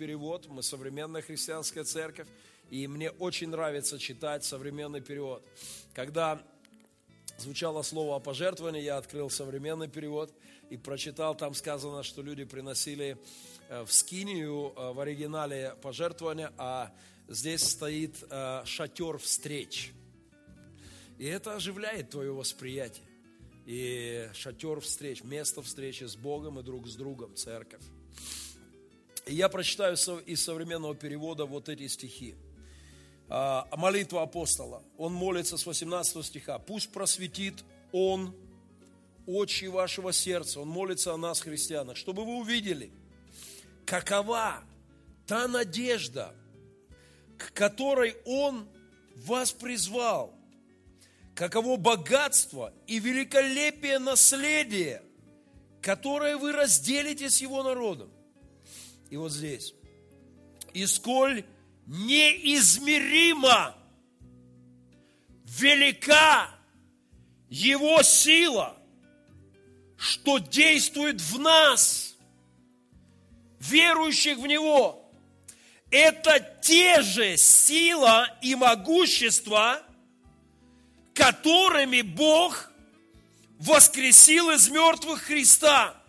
перевод, мы современная христианская церковь, и мне очень нравится читать современный перевод. Когда звучало слово о пожертвовании, я открыл современный перевод и прочитал, там сказано, что люди приносили э, в скинию э, в оригинале пожертвования, а здесь стоит э, шатер встреч. И это оживляет твое восприятие. И шатер встреч, место встречи с Богом и друг с другом, церковь. Я прочитаю из современного перевода вот эти стихи. А, молитва апостола. Он молится с 18 стиха. Пусть просветит Он очи вашего сердца. Он молится о нас, христианах, чтобы вы увидели, какова та надежда, к которой Он вас призвал, каково богатство и великолепие наследия, которое вы разделите с Его народом. И вот здесь. И сколь неизмеримо велика Его сила, что действует в нас, верующих в Него. Это те же сила и могущество, которыми Бог воскресил из мертвых Христа –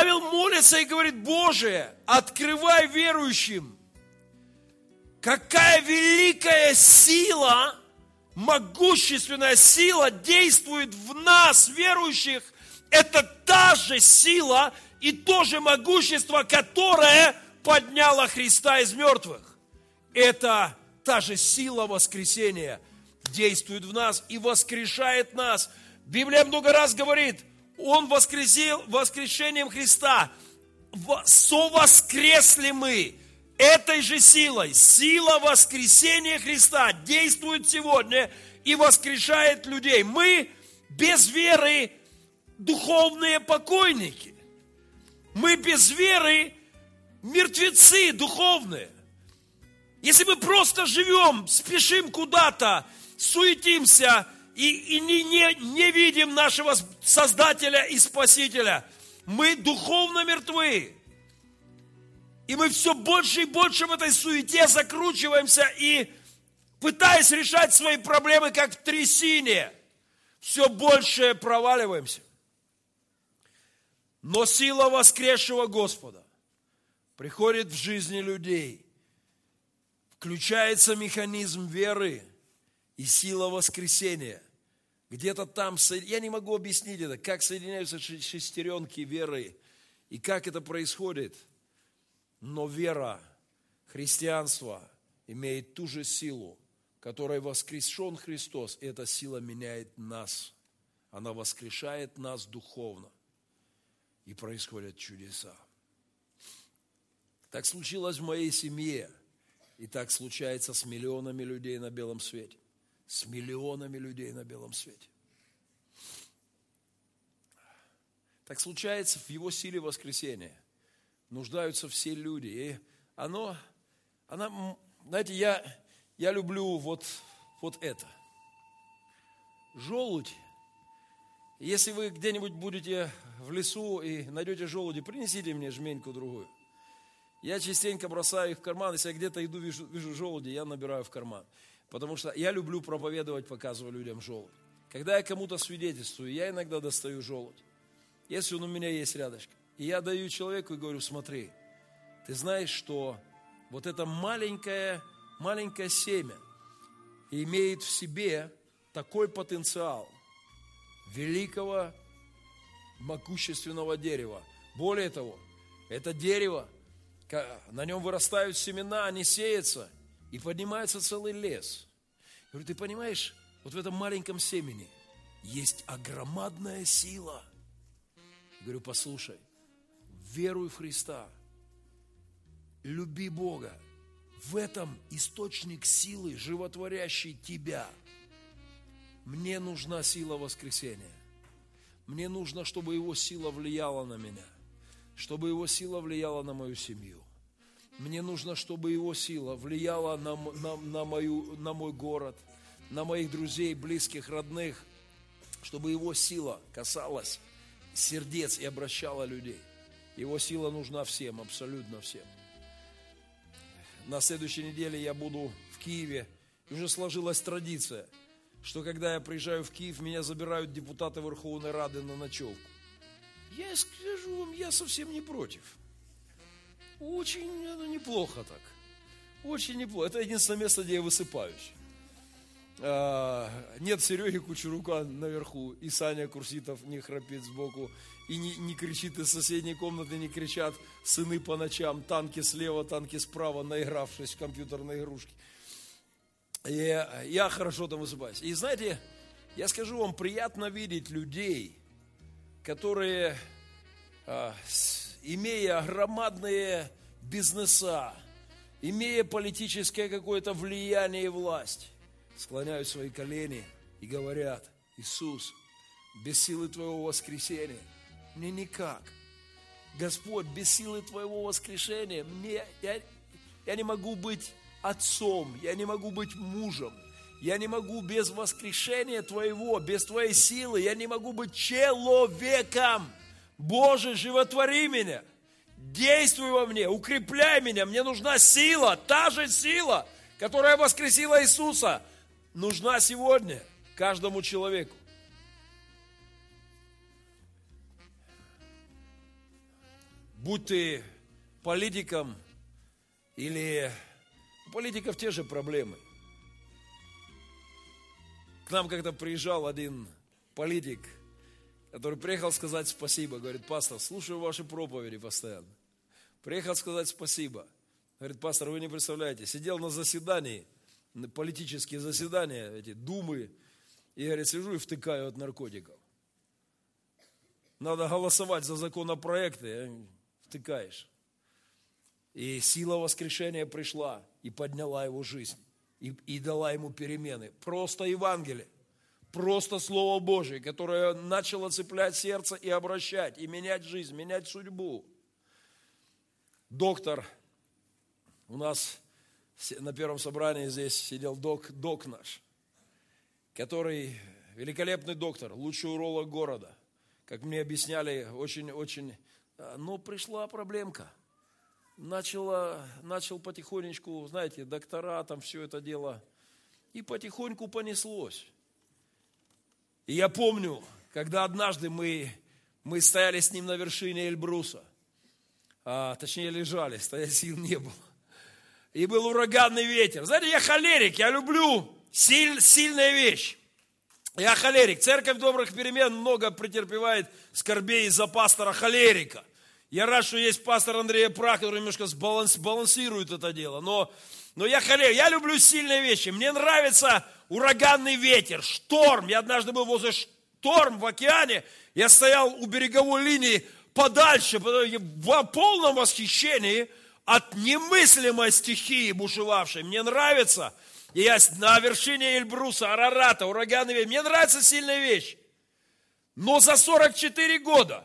Павел молится и говорит, Боже, открывай верующим, какая великая сила, могущественная сила действует в нас, верующих. Это та же сила и то же могущество, которое подняло Христа из мертвых. Это та же сила воскресения действует в нас и воскрешает нас. Библия много раз говорит – он воскресил воскрешением Христа. Совоскресли мы этой же силой. Сила воскресения Христа действует сегодня и воскрешает людей. Мы без веры духовные покойники. Мы без веры мертвецы духовные. Если мы просто живем, спешим куда-то, суетимся – и, и не, не, не видим нашего Создателя и Спасителя. Мы духовно мертвы. И мы все больше и больше в этой суете закручиваемся и пытаясь решать свои проблемы, как в трясине, все больше проваливаемся. Но сила воскресшего Господа приходит в жизни людей. Включается механизм веры и сила воскресения – где-то там, я не могу объяснить это, как соединяются шестеренки веры и как это происходит. Но вера, христианство имеет ту же силу, которой воскрешен Христос. И эта сила меняет нас. Она воскрешает нас духовно. И происходят чудеса. Так случилось в моей семье. И так случается с миллионами людей на белом свете с миллионами людей на белом свете. Так случается в его силе воскресения. Нуждаются все люди. И оно, она, знаете, я, я люблю вот, вот это. Желудь. Если вы где-нибудь будете в лесу и найдете желуди, принесите мне жменьку другую. Я частенько бросаю их в карман, если я где-то иду, вижу, вижу желуди, я набираю в карман. Потому что я люблю проповедовать, показывать людям желудь. Когда я кому-то свидетельствую, я иногда достаю желудь. Если он у меня есть рядышком. И я даю человеку и говорю, смотри, ты знаешь, что вот это маленькое, маленькое семя имеет в себе такой потенциал великого могущественного дерева. Более того, это дерево, на нем вырастают семена, они сеются – и поднимается целый лес. Я говорю, ты понимаешь, вот в этом маленьком семени есть огромадная сила. Я говорю, послушай, веруй в Христа, люби Бога. В этом источник силы, животворящий тебя. Мне нужна сила воскресения. Мне нужно, чтобы Его сила влияла на меня, чтобы Его сила влияла на мою семью. Мне нужно, чтобы Его сила влияла на, на, на, мою, на мой город, на моих друзей, близких, родных, чтобы Его сила касалась сердец и обращала людей. Его сила нужна всем, абсолютно всем. На следующей неделе я буду в Киеве. И уже сложилась традиция, что когда я приезжаю в Киев, меня забирают депутаты Верховной Рады на ночевку. Я скажу вам, я совсем не против. Очень ну, неплохо так. Очень неплохо. Это единственное место, где я высыпаюсь. А, нет Сереги Кучерука наверху, и Саня Курситов не храпит сбоку, и не, не кричит из соседней комнаты, не кричат сыны по ночам, танки слева, танки справа, наигравшись в компьютерные игрушки. И я хорошо там высыпаюсь. И знаете, я скажу вам, приятно видеть людей, которые, а, имея громадные бизнеса, имея политическое какое-то влияние и власть, склоняют свои колени и говорят, Иисус, без силы Твоего воскресения мне никак. Господь, без силы Твоего воскрешения мне, я, я не могу быть отцом, я не могу быть мужем, я не могу без воскрешения Твоего, без Твоей силы, я не могу быть человеком. Боже, животвори меня, действуй во мне, укрепляй меня, мне нужна сила, та же сила, которая воскресила Иисуса, нужна сегодня каждому человеку. Будь ты политиком или у политиков те же проблемы. К нам как-то приезжал один политик, который приехал сказать спасибо. Говорит, пастор, слушаю ваши проповеди постоянно. Приехал сказать спасибо. Говорит, пастор, вы не представляете, сидел на заседании – политические заседания, эти думы, и, говорит, сижу и втыкаю от наркотиков. Надо голосовать за законопроекты, а втыкаешь. И сила воскрешения пришла и подняла его жизнь, и, и дала ему перемены. Просто Евангелие, просто Слово Божие, которое начало цеплять сердце и обращать, и менять жизнь, менять судьбу. Доктор у нас на первом собрании здесь сидел док, док наш, который великолепный доктор, лучший уролог города. Как мне объясняли, очень-очень... А, но пришла проблемка. Начала, начал потихонечку, знаете, доктора, там все это дело. И потихоньку понеслось. И я помню, когда однажды мы, мы стояли с ним на вершине Эльбруса, а, точнее лежали, стоять сил не было и был ураганный ветер. Знаете, я холерик, я люблю силь, сильная вещь. Я холерик. Церковь добрых перемен много претерпевает скорбей из-за пастора холерика. Я рад, что есть пастор Андрей Прах, который немножко сбаланс, балансирует это дело. Но, но я холерик. Я люблю сильные вещи. Мне нравится ураганный ветер, шторм. Я однажды был возле шторм в океане. Я стоял у береговой линии подальше, в полном восхищении – от немыслимой стихии бушевавшей. Мне нравится, и я на вершине Эльбруса, Арарата, ураганы, мне нравится сильная вещь. Но за 44 года,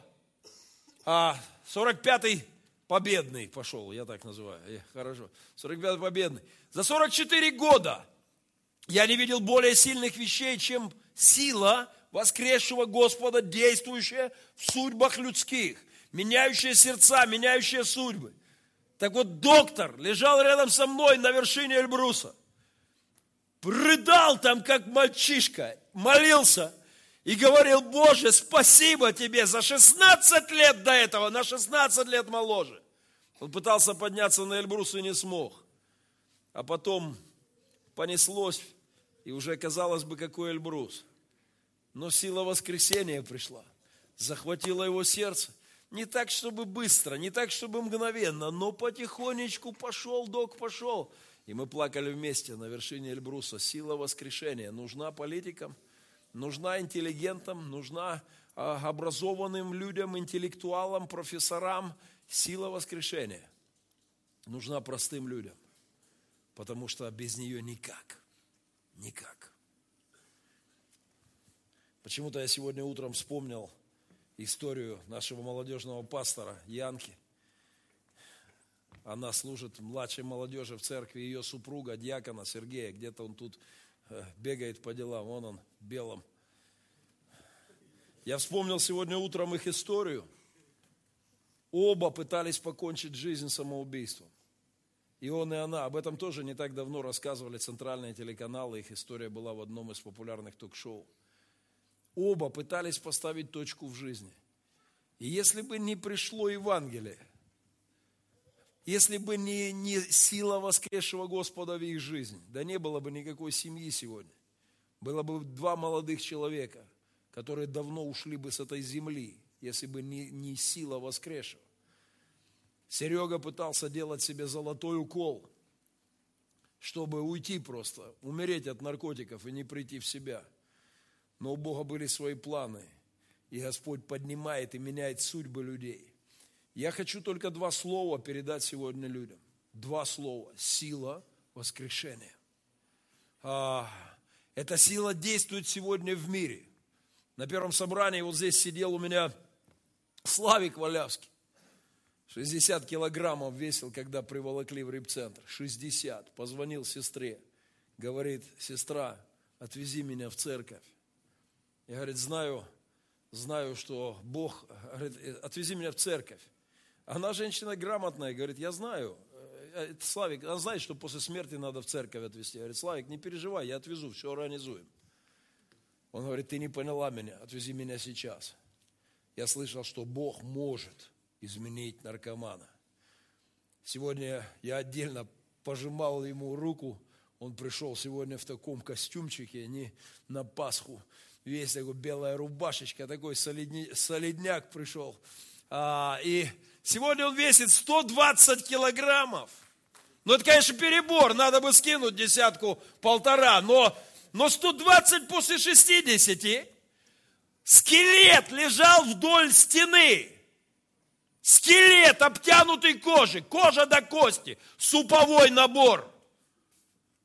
а 45-й победный пошел, я так называю, э, хорошо, 45-й победный. За 44 года я не видел более сильных вещей, чем сила воскресшего Господа, действующая в судьбах людских, меняющая сердца, меняющая судьбы – так вот, доктор лежал рядом со мной на вершине Эльбруса. Рыдал там, как мальчишка, молился и говорил, Боже, спасибо тебе за 16 лет до этого, на 16 лет моложе. Он пытался подняться на Эльбрус и не смог. А потом понеслось, и уже казалось бы, какой Эльбрус. Но сила воскресения пришла, захватила его сердце – не так, чтобы быстро, не так, чтобы мгновенно, но потихонечку пошел, док пошел. И мы плакали вместе на вершине Эльбруса. Сила воскрешения нужна политикам, нужна интеллигентам, нужна а, образованным людям, интеллектуалам, профессорам. Сила воскрешения нужна простым людям, потому что без нее никак, никак. Почему-то я сегодня утром вспомнил – историю нашего молодежного пастора Янки. Она служит младшей молодежи в церкви, ее супруга, диакона Сергея, где-то он тут бегает по делам, вон он, белом. Я вспомнил сегодня утром их историю. Оба пытались покончить жизнь самоубийством. И он, и она. Об этом тоже не так давно рассказывали центральные телеканалы. Их история была в одном из популярных ток-шоу. Оба пытались поставить точку в жизни. И если бы не пришло Евангелие, если бы не, не сила воскресшего Господа в их жизнь, да не было бы никакой семьи сегодня. Было бы два молодых человека, которые давно ушли бы с этой земли, если бы не, не сила воскресшего. Серега пытался делать себе золотой укол, чтобы уйти просто, умереть от наркотиков и не прийти в себя. Но у Бога были свои планы, и Господь поднимает и меняет судьбы людей. Я хочу только два слова передать сегодня людям. Два слова. Сила воскрешения. А, эта сила действует сегодня в мире. На первом собрании вот здесь сидел у меня Славик Валявский. 60 килограммов весил, когда приволокли в репцентр. 60. Позвонил сестре. Говорит, сестра, отвези меня в церковь. Я, говорит, знаю, знаю, что Бог, говорит, отвези меня в церковь. Она женщина грамотная, говорит, я знаю, э, э, Славик, она знает, что после смерти надо в церковь отвезти. Говорит, Славик, не переживай, я отвезу, все организуем. Он говорит, ты не поняла меня, отвези меня сейчас. Я слышал, что Бог может изменить наркомана. Сегодня я отдельно пожимал ему руку, он пришел сегодня в таком костюмчике, не на Пасху, весь такой белая рубашечка, такой солидня, солидняк пришел. А, и сегодня он весит 120 килограммов. Ну, это, конечно, перебор, надо бы скинуть десятку, полтора, но, но 120 после 60, скелет лежал вдоль стены, скелет обтянутый кожей, кожа до кости, суповой набор.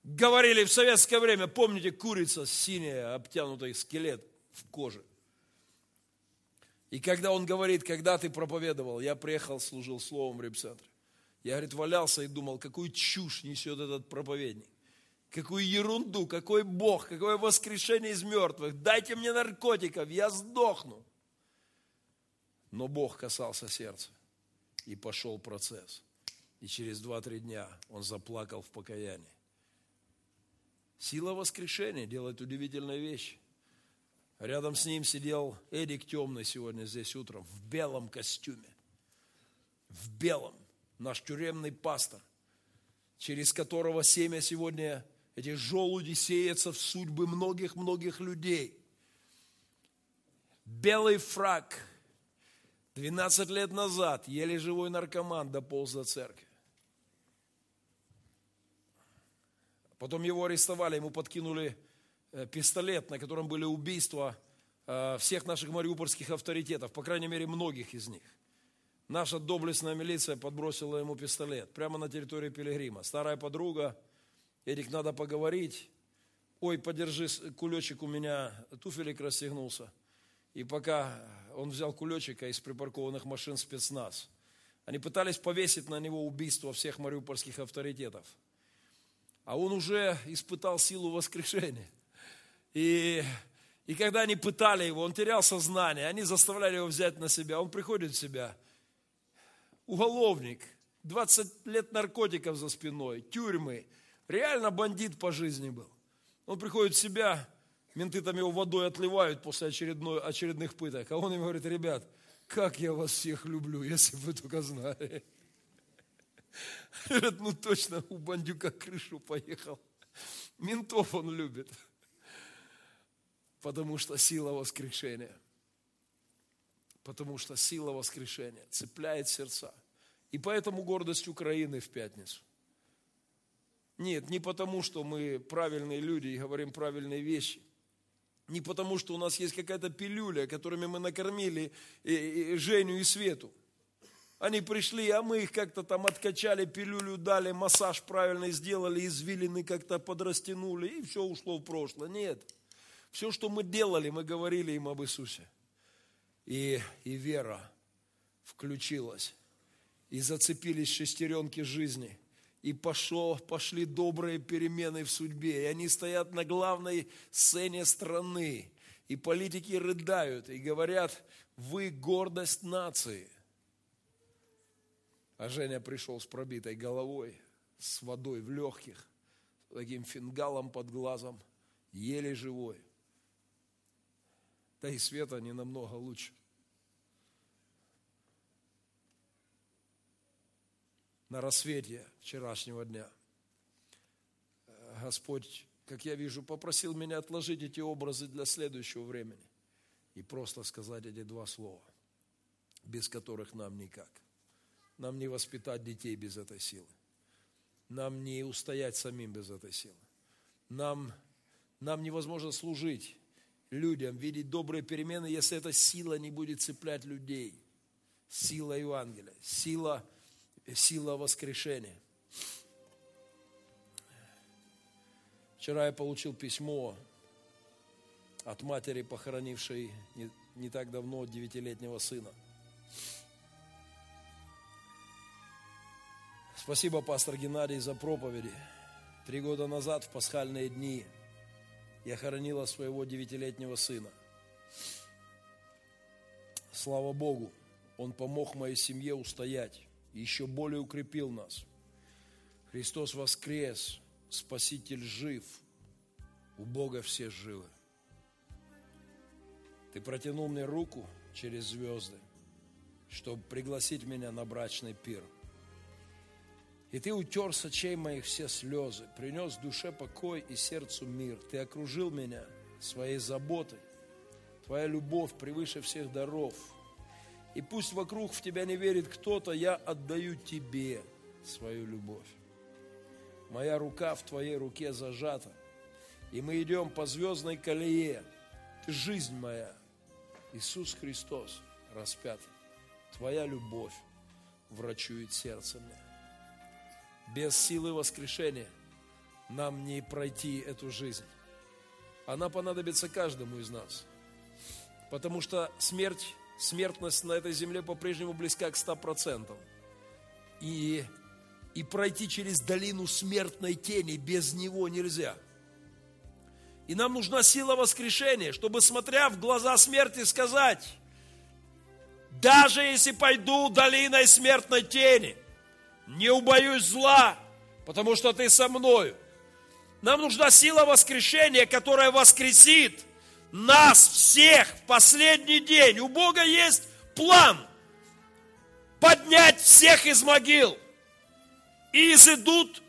Говорили в советское время, помните, курица синяя, обтянутый скелет в коже. И когда он говорит, когда ты проповедовал, я приехал, служил словом в репцентре. Я, говорит, валялся и думал, какую чушь несет этот проповедник. Какую ерунду, какой Бог, какое воскрешение из мертвых. Дайте мне наркотиков, я сдохну. Но Бог касался сердца. И пошел процесс. И через два-три дня он заплакал в покаянии. Сила воскрешения делает удивительные вещи. Рядом с ним сидел Эдик Темный сегодня здесь утром в белом костюме. В белом. Наш тюремный пастор, через которого семя сегодня, эти желуди сеются в судьбы многих-многих людей. Белый фраг. 12 лет назад еле живой наркоман дополз до церкви. Потом его арестовали, ему подкинули пистолет, на котором были убийства э, всех наших мариупольских авторитетов, по крайней мере, многих из них. Наша доблестная милиция подбросила ему пистолет прямо на территории Пилигрима. Старая подруга, Эдик, надо поговорить. Ой, подержи кулечек, у меня туфелек расстегнулся. И пока он взял кулечек, а из припаркованных машин спецназ, они пытались повесить на него убийство всех мариупольских авторитетов. А он уже испытал силу воскрешения. И, и когда они пытали его, он терял сознание, они заставляли его взять на себя, он приходит в себя. Уголовник, 20 лет наркотиков за спиной, тюрьмы, реально бандит по жизни был. Он приходит в себя, менты там его водой отливают после очередной, очередных пыток, а он им говорит, ребят, как я вас всех люблю, если бы вы только знали. Говорят, ну точно, у бандюка крышу поехал. Ментов он любит. Потому что сила воскрешения. Потому что сила воскрешения цепляет сердца. И поэтому гордость Украины в пятницу. Нет, не потому, что мы правильные люди и говорим правильные вещи. Не потому, что у нас есть какая-то пилюля, которыми мы накормили Женю и Свету. Они пришли, а мы их как-то там откачали, пилюлю дали, массаж правильно сделали, извилины как-то подрастянули, и все ушло в прошлое. Нет. Все, что мы делали, мы говорили им об Иисусе. И, и вера включилась. И зацепились шестеренки жизни. И пошло, пошли добрые перемены в судьбе. И они стоят на главной сцене страны. И политики рыдают и говорят, вы гордость нации. А Женя пришел с пробитой головой, с водой в легких, таким фингалом под глазом, еле живой. Да и Света не намного лучше. На рассвете вчерашнего дня Господь, как я вижу, попросил меня отложить эти образы для следующего времени и просто сказать эти два слова, без которых нам никак. Нам не воспитать детей без этой силы. Нам не устоять самим без этой силы. Нам, нам невозможно служить людям, видеть добрые перемены, если эта сила не будет цеплять людей. Сила Евангелия, сила, сила воскрешения. Вчера я получил письмо от матери, похоронившей не, не так давно девятилетнего сына. Спасибо, пастор Геннадий, за проповеди. Три года назад, в пасхальные дни, я хоронила своего девятилетнего сына. Слава Богу, он помог моей семье устоять и еще более укрепил нас. Христос воскрес, Спаситель жив, у Бога все живы. Ты протянул мне руку через звезды, чтобы пригласить меня на брачный пир. И ты утер с моих все слезы, принес душе покой и сердцу мир. Ты окружил меня своей заботой. Твоя любовь превыше всех даров. И пусть вокруг в тебя не верит кто-то, я отдаю тебе свою любовь. Моя рука в твоей руке зажата, и мы идем по звездной колее. Ты жизнь моя, Иисус Христос распят. Твоя любовь врачует сердце мне. Без силы воскрешения нам не пройти эту жизнь. Она понадобится каждому из нас. Потому что смерть, смертность на этой земле по-прежнему близка к 100%. И, и пройти через долину смертной тени без него нельзя. И нам нужна сила воскрешения, чтобы, смотря в глаза смерти, сказать, даже если пойду долиной смертной тени – не убоюсь зла, потому что ты со мною. Нам нужна сила воскрешения, которая воскресит нас всех в последний день. У Бога есть план поднять всех из могил. И изыдут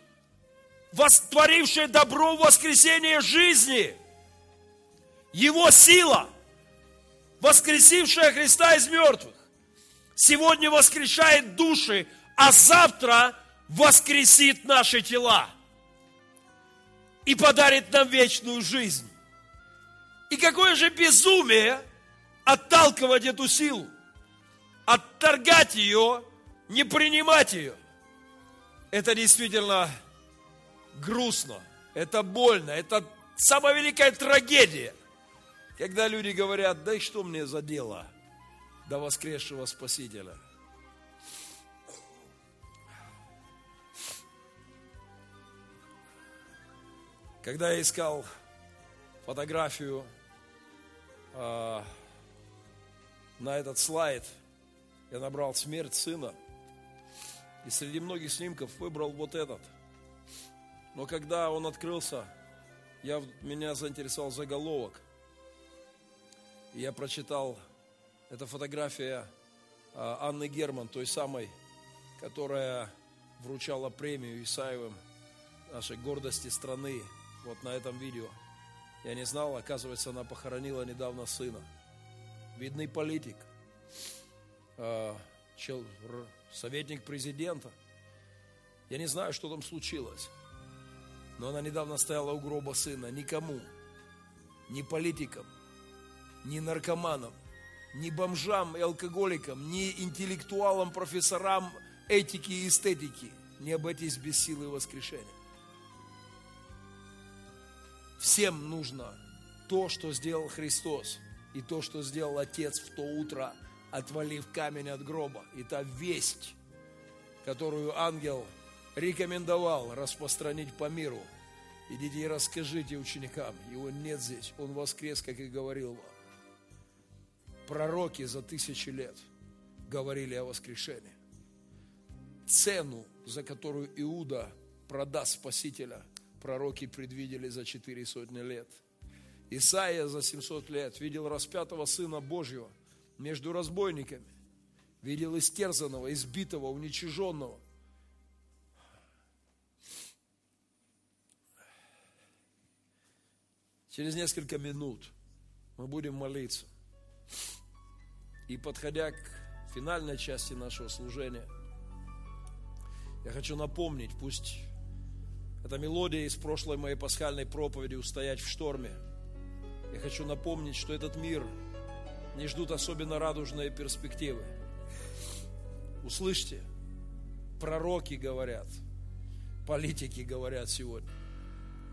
творившие добро в воскресение жизни. Его сила, воскресившая Христа из мертвых, сегодня воскрешает души а завтра воскресит наши тела и подарит нам вечную жизнь. И какое же безумие отталкивать эту силу, отторгать ее, не принимать ее. Это действительно грустно, это больно, это самая великая трагедия, когда люди говорят, да и что мне за дело до воскресшего Спасителя – Когда я искал фотографию э, на этот слайд, я набрал смерть сына. И среди многих снимков выбрал вот этот. Но когда он открылся, я, меня заинтересовал заголовок. И я прочитал, это фотография э, Анны Герман, той самой, которая вручала премию Исаевым нашей гордости страны вот на этом видео. Я не знал, оказывается, она похоронила недавно сына. Видный политик, а, советник президента. Я не знаю, что там случилось. Но она недавно стояла у гроба сына. Никому, ни политикам, ни наркоманам, ни бомжам и алкоголикам, ни интеллектуалам, профессорам этики и эстетики не обойтись без силы воскрешения. Всем нужно то, что сделал Христос, и то, что сделал Отец в то утро, отвалив камень от гроба. И та весть, которую ангел рекомендовал распространить по миру. Идите и расскажите ученикам, его нет здесь, он воскрес, как и говорил вам. Пророки за тысячи лет говорили о воскрешении. цену, за которую Иуда продаст Спасителя, пророки предвидели за четыре сотни лет. Исаия за 700 лет видел распятого Сына Божьего между разбойниками, видел истерзанного, избитого, уничиженного. Через несколько минут мы будем молиться. И подходя к финальной части нашего служения, я хочу напомнить, пусть эта мелодия из прошлой моей пасхальной проповеди «Устоять в шторме». Я хочу напомнить, что этот мир не ждут особенно радужные перспективы. Услышьте, пророки говорят, политики говорят сегодня.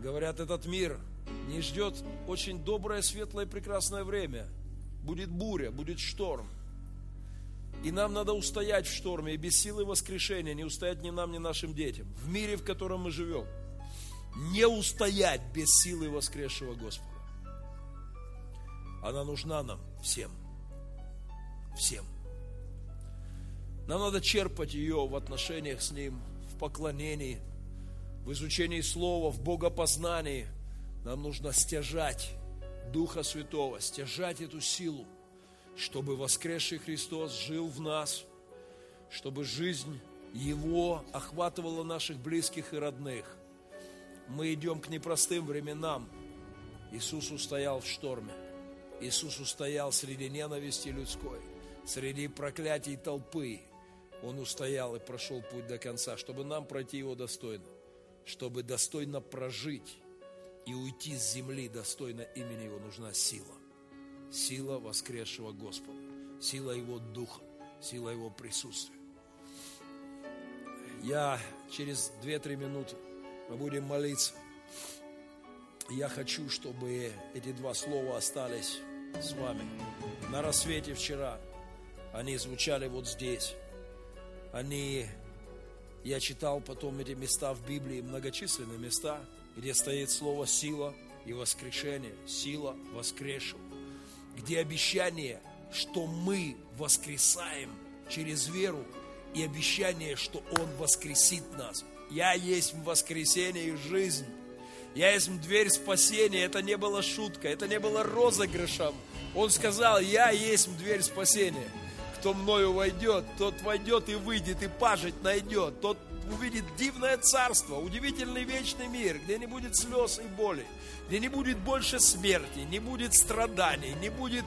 Говорят, этот мир не ждет очень доброе, светлое, прекрасное время. Будет буря, будет шторм. И нам надо устоять в шторме, и без силы воскрешения не устоять ни нам, ни нашим детям. В мире, в котором мы живем, не устоять без силы воскресшего Господа. Она нужна нам всем. Всем. Нам надо черпать ее в отношениях с Ним, в поклонении, в изучении Слова, в богопознании. Нам нужно стяжать Духа Святого, стяжать эту силу, чтобы воскресший Христос жил в нас, чтобы жизнь Его охватывала наших близких и родных. Мы идем к непростым временам. Иисус устоял в шторме. Иисус устоял среди ненависти людской, среди проклятий толпы, он устоял и прошел путь до конца, чтобы нам пройти его достойно, чтобы достойно прожить и уйти с земли достойно имени его нужна сила. Сила воскресшего Господа, сила его духа, сила его присутствия. Я через 2-3 минуты мы будем молиться. Я хочу, чтобы эти два слова остались с вами. На рассвете вчера они звучали вот здесь они, я читал потом эти места в Библии, многочисленные места, где стоит слово «сила» и «воскрешение», «сила воскресшего», где обещание, что мы воскресаем через веру, и обещание, что Он воскресит нас. Я есть воскресение и жизнь. Я есть дверь спасения. Это не было шутка, это не было розыгрышем. Он сказал, я есть дверь спасения кто мною войдет, тот войдет и выйдет, и пажить найдет. Тот увидит дивное царство, удивительный вечный мир, где не будет слез и боли, где не будет больше смерти, не будет страданий, не будет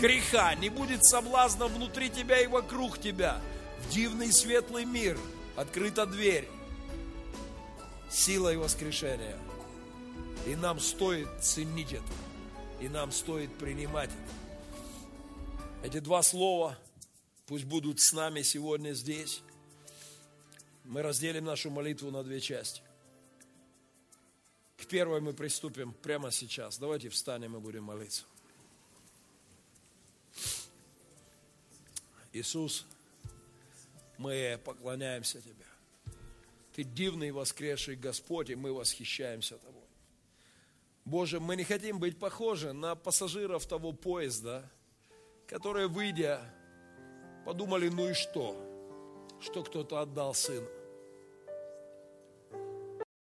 греха, не будет соблазна внутри тебя и вокруг тебя. В дивный светлый мир открыта дверь. Сила и воскрешение. И нам стоит ценить это. И нам стоит принимать это. Эти два слова – пусть будут с нами сегодня здесь. Мы разделим нашу молитву на две части. К первой мы приступим прямо сейчас. Давайте встанем и будем молиться. Иисус, мы поклоняемся Тебе. Ты дивный воскресший Господь, и мы восхищаемся Тобой. Боже, мы не хотим быть похожи на пассажиров того поезда, которые, выйдя Подумали, ну и что? Что кто-то отдал сына.